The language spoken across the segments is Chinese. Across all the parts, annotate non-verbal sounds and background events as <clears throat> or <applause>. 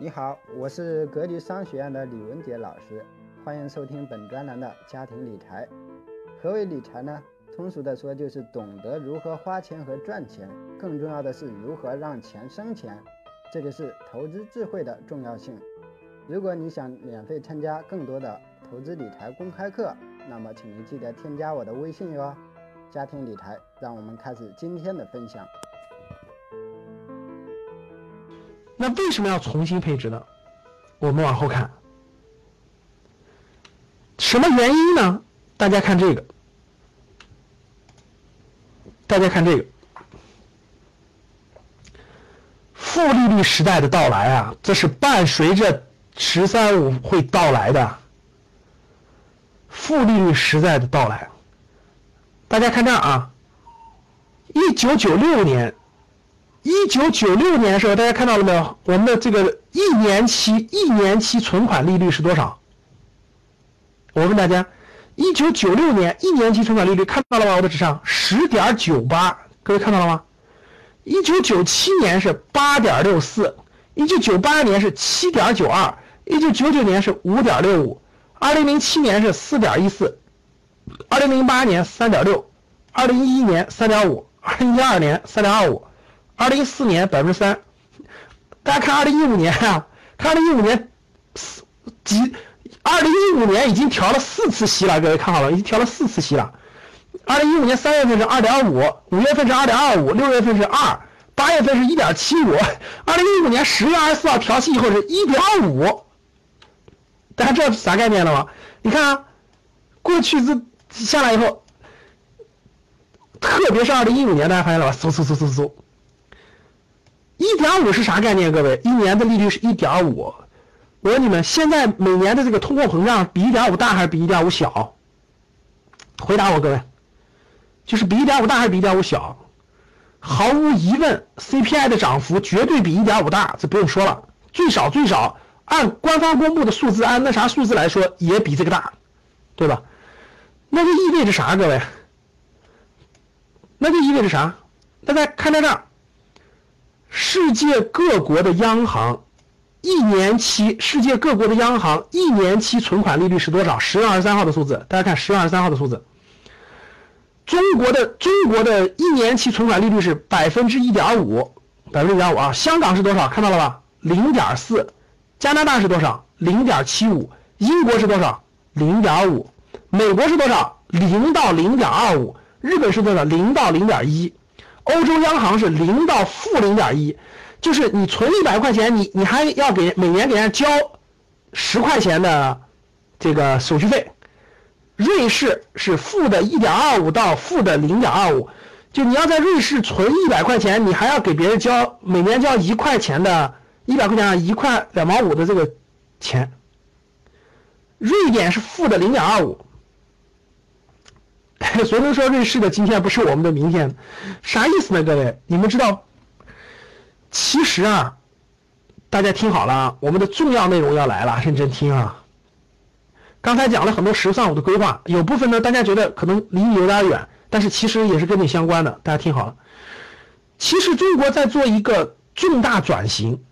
你好，我是格局商学院的李文杰老师，欢迎收听本专栏的家庭理财。何为理财呢？通俗的说，就是懂得如何花钱和赚钱，更重要的是如何让钱生钱，这就是投资智慧的重要性。如果你想免费参加更多的投资理财公开课，那么请您记得添加我的微信哟。家庭理财，让我们开始今天的分享。那为什么要重新配置呢？我们往后看，什么原因呢？大家看这个，大家看这个，负利率时代的到来啊，这是伴随着“十三五”会到来的。负利率时代的到来，大家看这儿啊，一九九六年。一九九六年的时候，大家看到了没有？我们的这个一年期一年期存款利率是多少？我问大家，一九九六年一年期存款利率看到了吗？我的纸上十点九八，各位看到了吗？一九九七年是八点六四，一九九八年是七点九二，一九九九年是五点六五，二零零七年是四点一四，二零零八年三点六，二零一一年三点五，二零一二年三点二五。二零一四年百分之三，大家看二零一五年啊，看二零一五年四几，二零一五年已经调了四次息了，各位看好了，已经调了四次息了。二零一五年三月份是二点五，五月份是二点二五，六月份是二，八月份是一点七五。二零一五年十月二十四号调息以后是一点五，大家知道啥概念了吗？你看啊，过去这下来以后，特别是二零一五年，大家发现了吧？嗖嗖嗖嗖嗖。一点五是啥概念？各位，一年的利率是一点五。我问你们，现在每年的这个通货膨胀比一点五大还是比一点五小？回答我，各位，就是比一点五大还是比一点五小？毫无疑问，CPI 的涨幅绝对比一点五大，这不用说了。最少最少，按官方公布的数字，按那啥数字来说，也比这个大，对吧？那就意味着啥？各位，那就意味着啥？大家看在这儿。世界各国的央行一年期，世界各国的央行一年期存款利率是多少？十月二十三号的数字，大家看十月二十三号的数字。中国的中国的一年期存款利率是百分之一点五，百分之一点五啊。香港是多少？看到了吧？零点四。加拿大是多少？零点七五。英国是多少？零点五。美国是多少？零到零点二五。日本是多少？零到零点一。欧洲央行是零到负零点一，就是你存一百块钱，你你还要给每年给人家交十块钱的这个手续费。瑞士是负的一点二五到负的零点二五，就你要在瑞士存一百块钱，你还要给别人交每年交一块钱的，一百块钱一块两毛五的这个钱。瑞典是负的零点二五。<laughs> 谁能说瑞士的今天不是我们的明天，啥意思呢？各位，你们知道？其实啊，大家听好了啊，我们的重要内容要来了，认真听啊。刚才讲了很多“十三五”的规划，有部分呢，大家觉得可能离你有点远，但是其实也是跟你相关的。大家听好了，其实中国在做一个重大转型，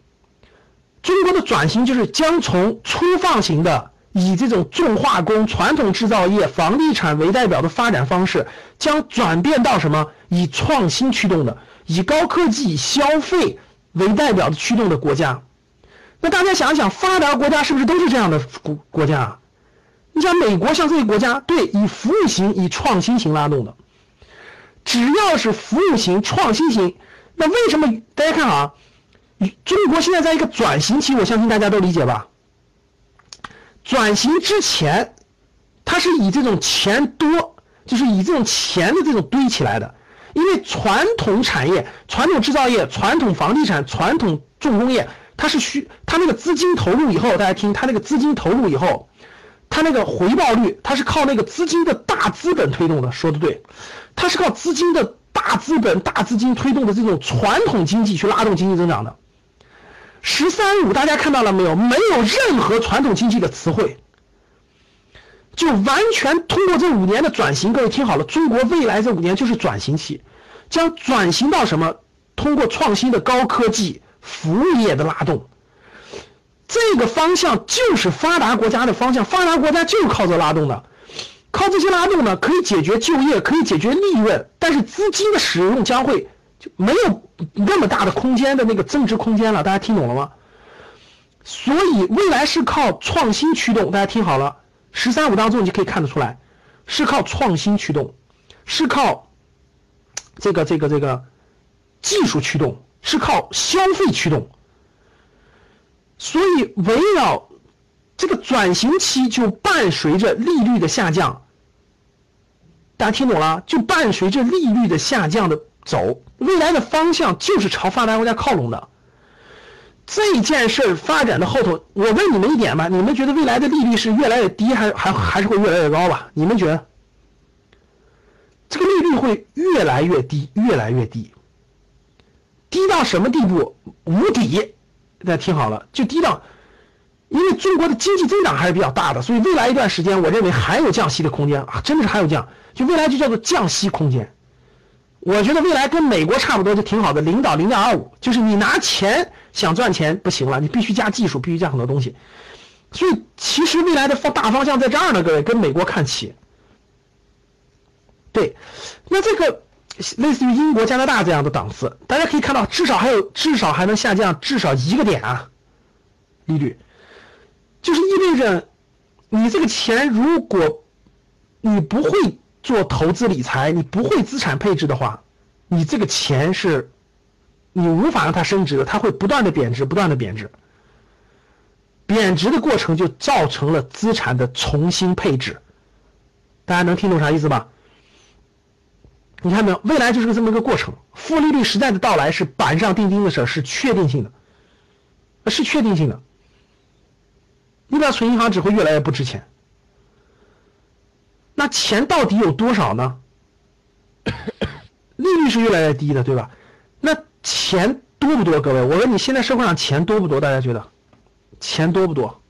中国的转型就是将从粗放型的。以这种重化工、传统制造业、房地产为代表的发展方式，将转变到什么？以创新驱动的，以高科技、消费为代表的驱动的国家。那大家想一想，发达国家是不是都是这样的国国家？你像美国，像这些国家，对，以服务型、以创新型拉动的。只要是服务型、创新型，那为什么大家看啊？中国现在在一个转型期，我相信大家都理解吧？转型之前，它是以这种钱多，就是以这种钱的这种堆起来的。因为传统产业、传统制造业、传统房地产、传统重工业，它是需它那个资金投入以后，大家听，它那个资金投入以后，它那个回报率，它是靠那个资金的大资本推动的。说的对，它是靠资金的大资本、大资金推动的这种传统经济去拉动经济增长的。十三五，大家看到了没有？没有任何传统经济的词汇，就完全通过这五年的转型。各位听好了，中国未来这五年就是转型期，将转型到什么？通过创新的高科技服务业的拉动，这个方向就是发达国家的方向，发达国家就是靠这拉动的，靠这些拉动呢，可以解决就业，可以解决利润，但是资金的使用将会就没有那么大的空间的那个增值空间了，大家听懂了吗？所以未来是靠创新驱动，大家听好了，十三五当中你就可以看得出来，是靠创新驱动，是靠这个这个这个技术驱动，是靠消费驱动。所以，围绕这个转型期，就伴随着利率的下降。大家听懂了？就伴随着利率的下降的走，未来的方向就是朝发达国家靠拢的。这件事发展的后头，我问你们一点吧：你们觉得未来的利率是越来越低，还还还是会越来越高吧？你们觉得？这个利率会越来越低，越来越低，低到什么地步？无底。大家听好了，就低到，因为中国的经济增长还是比较大的，所以未来一段时间，我认为还有降息的空间啊，真的是还有降，就未来就叫做降息空间。我觉得未来跟美国差不多，就挺好的，零到零点二五，就是你拿钱想赚钱不行了，你必须加技术，必须加很多东西。所以其实未来的方大方向在这儿呢，各位跟美国看齐。对，那这个。类似于英国、加拿大这样的档次，大家可以看到，至少还有，至少还能下降至少一个点啊，利率，就是意味着，你这个钱如果你不会做投资理财，你不会资产配置的话，你这个钱是，你无法让它升值的，它会不断的贬值，不断的贬值，贬值的过程就造成了资产的重新配置，大家能听懂啥意思吧？你看没有？未来就是个这么一个过程。负利率时代的到来是板上钉钉的事儿，是确定性的，是确定性的。你把存银行只会越来越不值钱。那钱到底有多少呢？<coughs> 利率是越来越低的，对吧？那钱多不多？各位，我问你，现在社会上钱多不多？大家觉得钱多不多？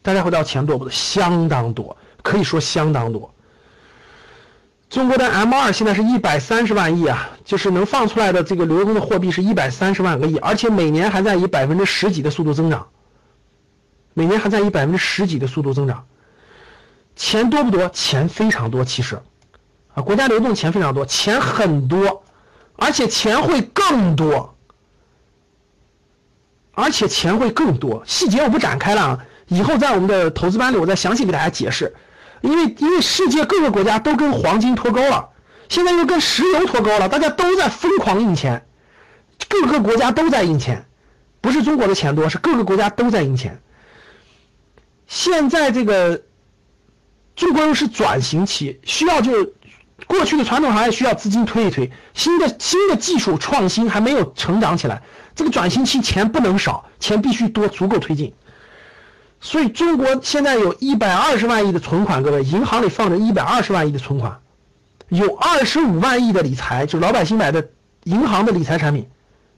大家回答钱多不多？相当多，可以说相当多。中国的 M 二现在是一百三十万亿啊，就是能放出来的这个流通的货币是一百三十万个亿，而且每年还在以百分之十几的速度增长，每年还在以百分之十几的速度增长。钱多不多？钱非常多，其实，啊，国家流动钱非常多，钱很多，而且钱会更多，而且钱会更多。细节我不展开了啊，以后在我们的投资班里我再详细给大家解释。因为因为世界各个国家都跟黄金脱钩了，现在又跟石油脱钩了，大家都在疯狂印钱，各个国家都在印钱，不是中国的钱多，是各个国家都在印钱。现在这个中国又是转型期，需要就过去的传统行业需要资金推一推，新的新的技术创新还没有成长起来，这个转型期钱不能少，钱必须多，足够推进。所以中国现在有一百二十万亿的存款，各位银行里放着一百二十万亿的存款，有二十五万亿的理财，就老百姓买的银行的理财产品，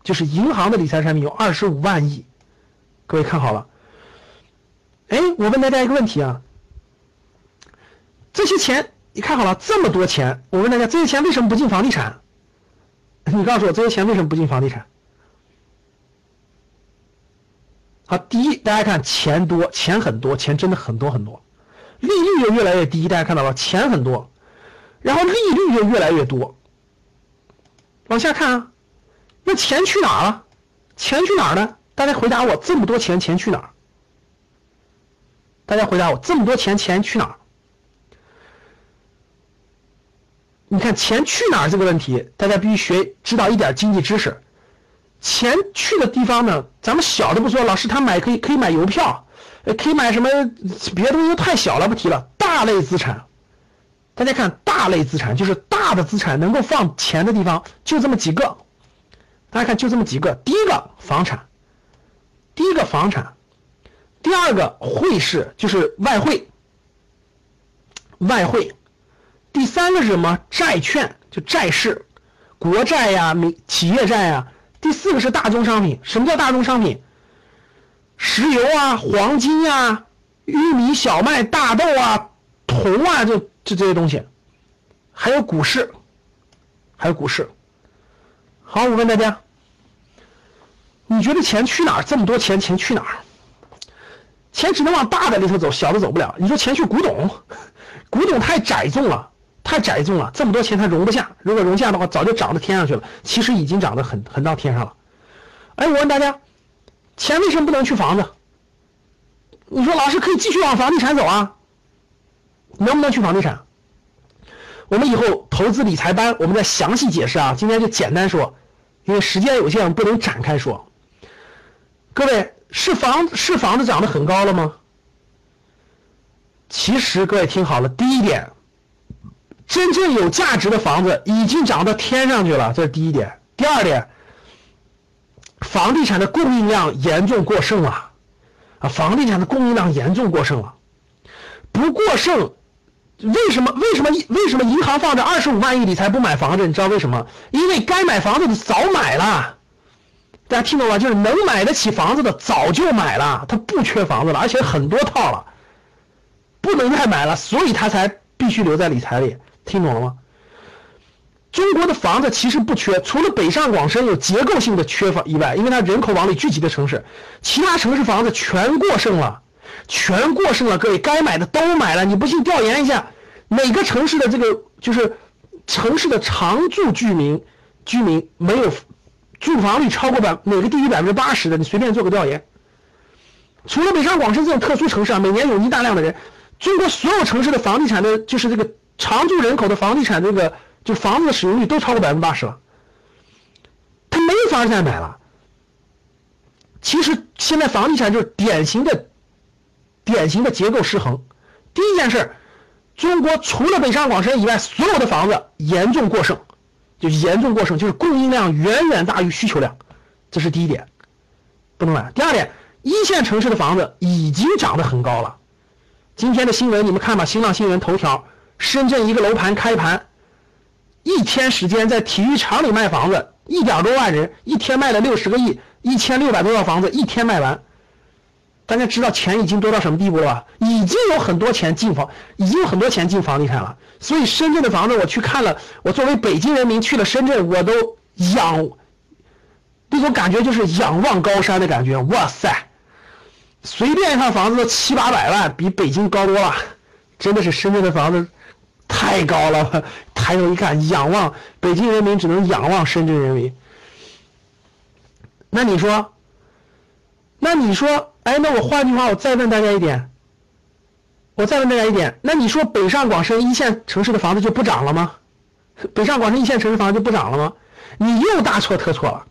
就是银行的理财产品有二十五万亿，各位看好了。哎，我问大家一个问题啊，这些钱你看好了，这么多钱，我问大家，这些钱为什么不进房地产？<laughs> 你告诉我，这些钱为什么不进房地产？好，第一，大家看钱多，钱很多，钱真的很多很多，利率又越来越低，大家看到了，钱很多，然后利率又越来越多。往下看啊，那钱去哪儿了？钱去哪儿呢？大家回答我，这么多钱，钱去哪儿？大家回答我，这么多钱，钱去哪儿？你看钱去哪儿这个问题，大家必须学知道一点经济知识。钱去的地方呢？咱们小的不说，老师他买可以可以买邮票，可以买什么别的东西太小了，不提了。大类资产，大家看大类资产就是大的资产能够放钱的地方就这么几个，大家看就这么几个。第一个房产，第一个房产，第二个汇市就是外汇，外汇，第三个是什么？债券就债市，国债呀、民企业债呀。第四个是大宗商品，什么叫大宗商品？石油啊、黄金啊、玉米、小麦、大豆啊、铜啊，就就这些东西，还有股市，还有股市。好，我问大家，你觉得钱去哪儿？这么多钱，钱去哪儿？钱只能往大的里头走，小的走不了。你说钱去古董，古董太窄众了，太窄众了，这么多钱它容不下。如果容下的话，早就涨到天上去了。其实已经涨得很很到天上了。哎，我问大家，钱为什么不能去房子？你说老师可以继续往房地产走啊？能不能去房地产？我们以后投资理财班，我们再详细解释啊。今天就简单说，因为时间有限，不能展开说。各位。是房是房子涨得很高了吗？其实各位听好了，第一点，真正有价值的房子已经涨到天上去了，这是第一点。第二点，房地产的供应量严重过剩了，啊，房地产的供应量严重过剩了，不过剩，为什么为什么为什么银行放着二十五万亿理财不买房子？你知道为什么？因为该买房子的早买了。大家听懂吗？就是能买得起房子的早就买了，他不缺房子了，而且很多套了，不能再买了，所以他才必须留在理财里。听懂了吗？中国的房子其实不缺，除了北上广深有结构性的缺乏以外，因为它人口往里聚集的城市，其他城市房子全过剩了，全过剩了。各位该买的都买了，你不信调研一下，每个城市的这个就是城市的常住居民居民没有。住房率超过百哪个低于百分之八十的，你随便做个调研。除了北上广深这种特殊城市啊，每年涌进大量的人，中国所有城市的房地产的，就是这个常住人口的房地产这个，就房子的使用率都超过百分之八十了。他没法再买了。其实现在房地产就是典型的、典型的结构失衡。第一件事，中国除了北上广深以外，所有的房子严重过剩。就严重过剩，就是供应量远远大于需求量，这是第一点，不能买。第二点，一线城市的房子已经涨得很高了。今天的新闻你们看吧，新浪新闻头条，深圳一个楼盘开盘，一天时间在体育场里卖房子，一点多万人，一天卖了六十个亿，一千六百多套房子，一天卖完。大家知道钱已经多到什么地步了吧？已经有很多钱进房，已经有很多钱进房地产了。所以深圳的房子我去看了，我作为北京人民去了深圳，我都仰，那种感觉就是仰望高山的感觉。哇塞，随便一套房子都七八百万，比北京高多了。真的是深圳的房子太高了，<laughs> 抬头一看，仰望北京人民只能仰望深圳人民。那你说，那你说？哎，那我换句话，我再问大家一点，我再问大家一点，那你说北上广深一线城市的房子就不涨了吗？<laughs> 北上广深一线城市房子就不涨了吗？你又大错特错了。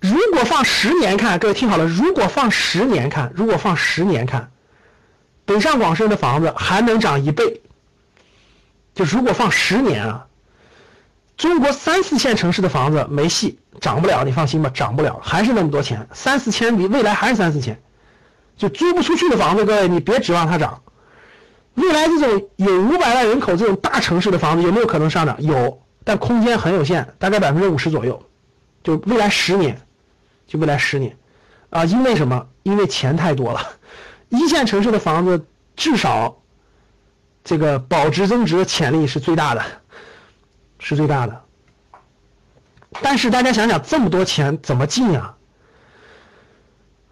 如果放十年看，各位听好了，如果放十年看，如果放十年看，北上广深的房子还能涨一倍。就如果放十年啊。中国三四线城市的房子没戏，涨不了，你放心吧，涨不了，还是那么多钱，三四千，比未来还是三四千，就租不出去的房子，各位你别指望它涨。未来这种有五百万人口这种大城市的房子有没有可能上涨？有，但空间很有限，大概百分之五十左右。就未来十年，就未来十年，啊，因为什么？因为钱太多了，一线城市的房子至少这个保值增值的潜力是最大的。是最大的，但是大家想想，这么多钱怎么进啊？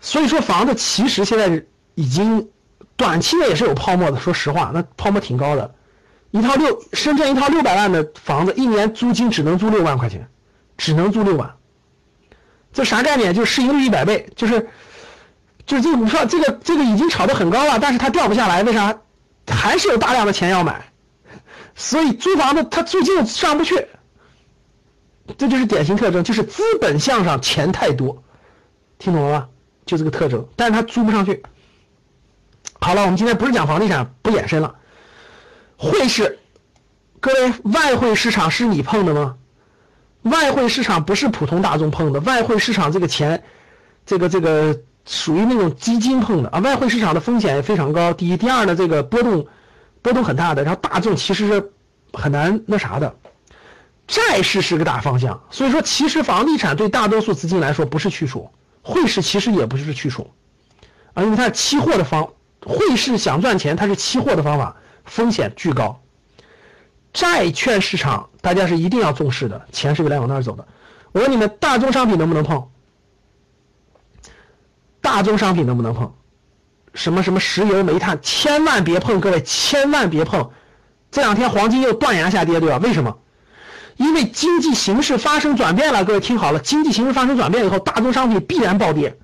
所以说，房子其实现在已经短期内也是有泡沫的。说实话，那泡沫挺高的，一套六深圳一套六百万的房子，一年租金只能租六万块钱，只能租六万。这啥概念？就是市盈率一百倍，就是就是这个股票，这个这个已经炒得很高了，但是它掉不下来，为啥？还是有大量的钱要买。所以租房子它租金上不去，这就是典型特征，就是资本向上钱太多，听懂了吗？就这个特征，但是它租不上去。好了，我们今天不是讲房地产，不延伸了。汇市，各位，外汇市场是你碰的吗？外汇市场不是普通大众碰的，外汇市场这个钱，这个这个属于那种基金碰的啊。外汇市场的风险也非常高，第一，第二呢，这个波动。波动很大的，然后大众其实是很难那啥的，债市是个大方向，所以说其实房地产对大多数资金来说不是去处，汇市其实也不是去处，啊，因为它是期货的方，汇市想赚钱它是期货的方法，风险巨高，债券市场大家是一定要重视的，钱是未来往那儿走的。我问你们，大宗商品能不能碰？大宗商品能不能碰？什么什么石油、煤炭，千万别碰，各位千万别碰。这两天黄金又断崖下跌，对吧？为什么？因为经济形势发生转变了，各位听好了，经济形势发生转变以后，大宗商品必然暴跌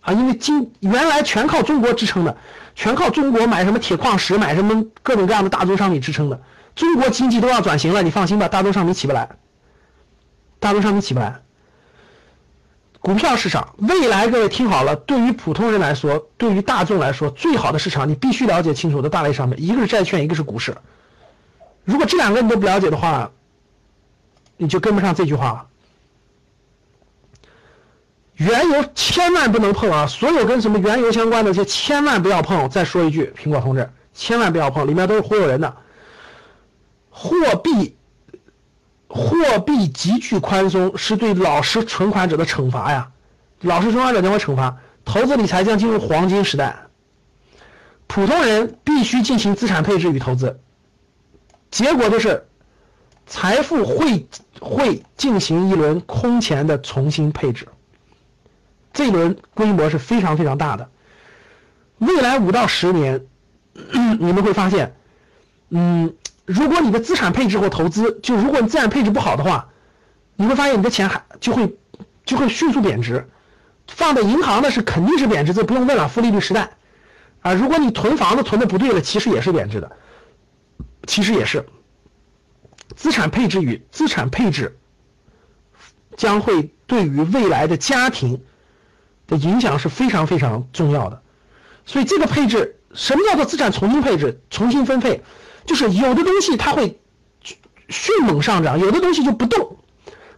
啊！因为经原来全靠中国支撑的，全靠中国买什么铁矿石、买什么各种各样的大宗商品支撑的，中国经济都要转型了，你放心吧，大宗商品起不来，大宗商品起不来。股票市场未来，各位听好了，对于普通人来说，对于大众来说，最好的市场你必须了解清楚的大类商品，一个是债券，一个是股市。如果这两个你都不了解的话，你就跟不上这句话了。原油千万不能碰啊！所有跟什么原油相关的，些千万不要碰。再说一句，苹果同志，千万不要碰，里面都是忽悠人的。货币。货币急剧宽松是对老实存款者的惩罚呀，老实存款者将会惩罚，投资理财将进入黄金时代，普通人必须进行资产配置与投资，结果就是财富会会进行一轮空前的重新配置，这一轮规模是非常非常大的，未来五到十年，<clears throat> 你们会发现，嗯。如果你的资产配置或投资，就如果你资产配置不好的话，你会发现你的钱还就会就会迅速贬值。放在银行的是肯定是贬值，这不用问了，负利率时代啊。如果你囤房子囤的不对了，其实也是贬值的，其实也是。资产配置与资产配置将会对于未来的家庭的影响是非常非常重要的。所以这个配置，什么叫做资产重新配置、重新分配？就是有的东西它会迅猛上涨，有的东西就不动，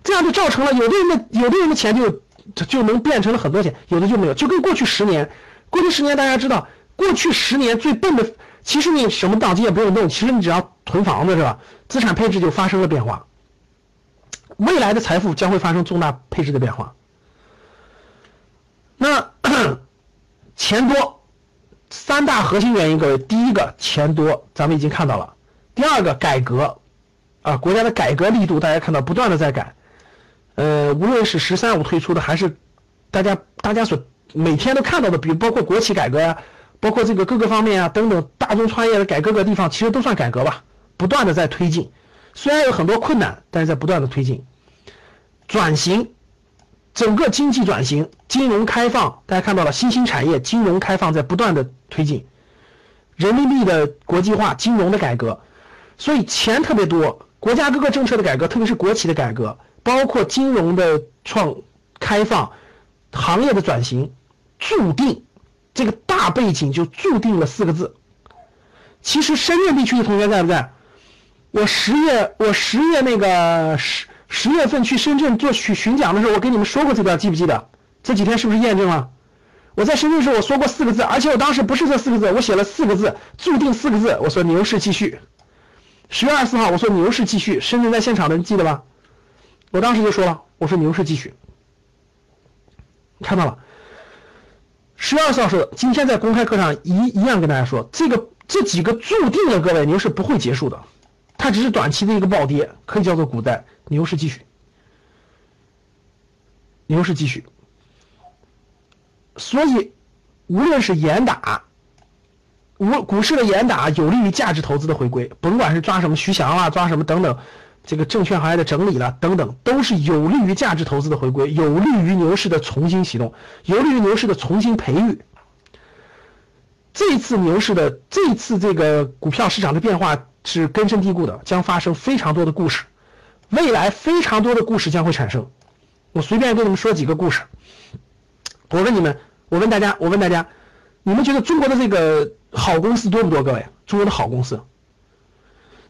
这样就造成了有的人的有的人的钱就就能变成了很多钱，有的就没有。就跟过去十年，过去十年大家知道，过去十年最笨的，其实你什么档期也不用动，其实你只要囤房子是吧？资产配置就发生了变化，未来的财富将会发生重大配置的变化。那 <clears throat> 钱多。三大核心原因，各位，第一个钱多，咱们已经看到了；第二个改革，啊，国家的改革力度，大家看到不断的在改，呃，无论是“十三五”推出的，还是大家大家所每天都看到的，比如包括国企改革呀，包括这个各个方面啊等等，大众创业的改各个地方，其实都算改革吧，不断的在推进，虽然有很多困难，但是在不断的推进，转型。整个经济转型、金融开放，大家看到了新兴产业、金融开放在不断的推进，人民币的国际化、金融的改革，所以钱特别多。国家各个政策的改革，特别是国企的改革，包括金融的创开放、行业的转型，注定这个大背景就注定了四个字。其实深圳地区的同学在不在？我十月，我十月那个十。十月份去深圳做巡巡讲的时候，我跟你们说过这段，记不记得？这几天是不是验证了？我在深圳时候我说过四个字，而且我当时不是这四个字，我写了四个字，注定四个字。我说牛市继续。十月二十四号我说牛市继续，深圳在现场的人记得吧？我当时就说了，我说牛市继续。看到了。十月二十号说，今天在公开课上一一样跟大家说，这个这几个注定了，各位牛市不会结束的，它只是短期的一个暴跌，可以叫做股灾。牛市继续，牛市继续，所以无论是严打，无股市的严打有利于价值投资的回归，甭管是抓什么徐翔啊，抓什么等等，这个证券行业的整理了等等，都是有利于价值投资的回归，有利于牛市的重新启动，有利于牛市的重新培育。这次牛市的这次这个股票市场的变化是根深蒂固的，将发生非常多的故事。未来非常多的故事将会产生，我随便跟你们说几个故事。我问你们，我问大家，我问大家，你们觉得中国的这个好公司多不多？各位，中国的好公司，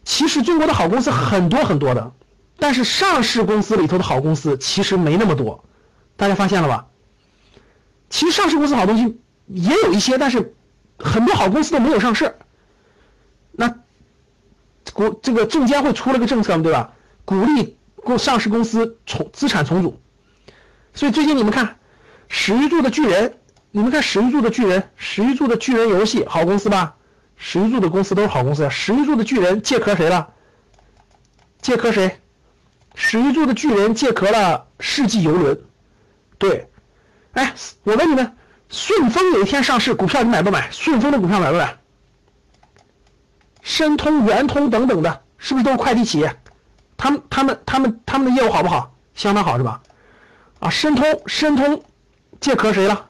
其实中国的好公司很多很多的，但是上市公司里头的好公司其实没那么多，大家发现了吧？其实上市公司好东西也有一些，但是很多好公司都没有上市。股这个证监会出了个政策嘛，对吧？鼓励公上市公司重资产重组，所以最近你们看史玉柱的巨人，你们看史玉柱的巨人，史玉柱的巨人游戏好公司吧？史玉柱的公司都是好公司。史玉柱的巨人借壳谁了？借壳谁？史玉柱的巨人借壳了世纪游轮。对，哎，我问你们，顺丰有一天上市，股票你买不买？顺丰的股票买不买？申通、圆通等等的，是不是都是快递企业？他们、他们、他们、他们的业务好不好？相当好是吧？啊，申通、申通借壳谁了？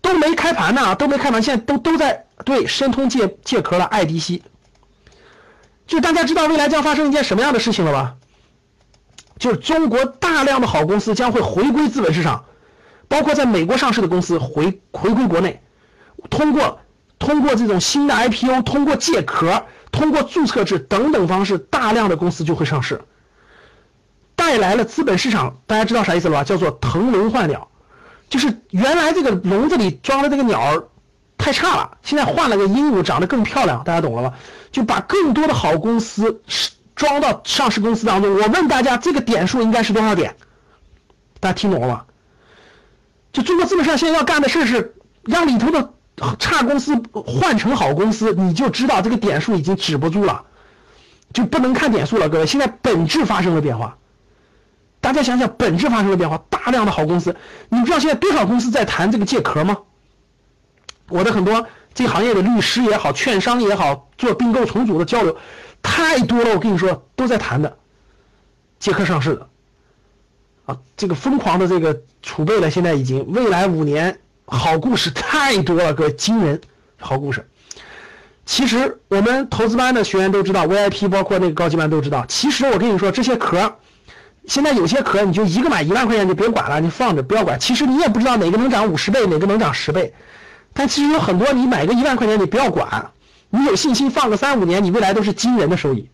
都没开盘呢，都没开盘，现在都都在对申通借借壳了爱迪西。就大家知道未来将发生一件什么样的事情了吧？就是中国大量的好公司将会回归资本市场，包括在美国上市的公司回回归国内，通过通过这种新的 IPO，通过借壳，通过注册制等等方式，大量的公司就会上市，带来了资本市场。大家知道啥意思了吧？叫做腾笼换鸟。就是原来这个笼子里装的这个鸟儿太差了，现在换了个鹦鹉，长得更漂亮，大家懂了吧？就把更多的好公司装到上市公司当中。我问大家，这个点数应该是多少点？大家听懂了吗？就中国资本市场现在要干的事是让里头的差公司换成好公司，你就知道这个点数已经止不住了，就不能看点数了，各位。现在本质发生了变化。大家想想，本质发生了变化，大量的好公司，你知道现在多少公司在谈这个借壳吗？我的很多这行业的律师也好，券商也好，做并购重组的交流太多了。我跟你说，都在谈的借壳上市的啊，这个疯狂的这个储备了，现在已经未来五年好故事太多了，各位惊人好故事。其实我们投资班的学员都知道，VIP 包括那个高级班都知道。其实我跟你说，这些壳。现在有些壳你就一个买一万块钱就别管了，你放着不要管。其实你也不知道哪个能涨五十倍，哪个能涨十倍。但其实有很多你买个一万块钱你不要管，你有信心放个三五年，你未来都是惊人的收益。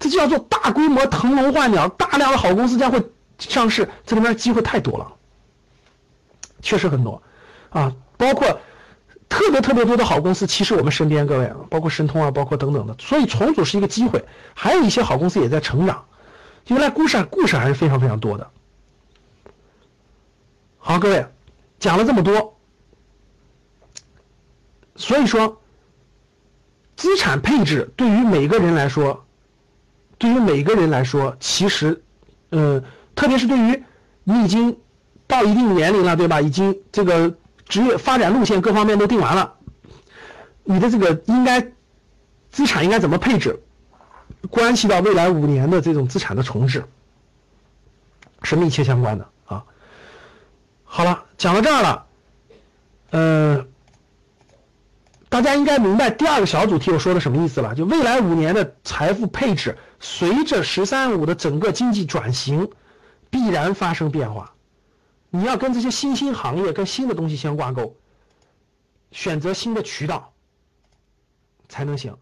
这就叫做大规模腾笼换鸟，大量的好公司将会上市，这里面机会太多了，确实很多啊，包括特别特别多的好公司，其实我们身边各位，包括申通啊，包括等等的，所以重组是一个机会，还有一些好公司也在成长。原来故事故事还是非常非常多的。好，各位讲了这么多，所以说资产配置对于每个人来说，对于每个人来说，其实，嗯，特别是对于你已经到一定年龄了，对吧？已经这个职业发展路线各方面都定完了，你的这个应该资产应该怎么配置？关系到未来五年的这种资产的重置，是密切相关的啊。好了，讲到这儿了，呃，大家应该明白第二个小组题我说的什么意思了？就未来五年的财富配置，随着“十三五”的整个经济转型，必然发生变化。你要跟这些新兴行业、跟新的东西相挂钩，选择新的渠道，才能行。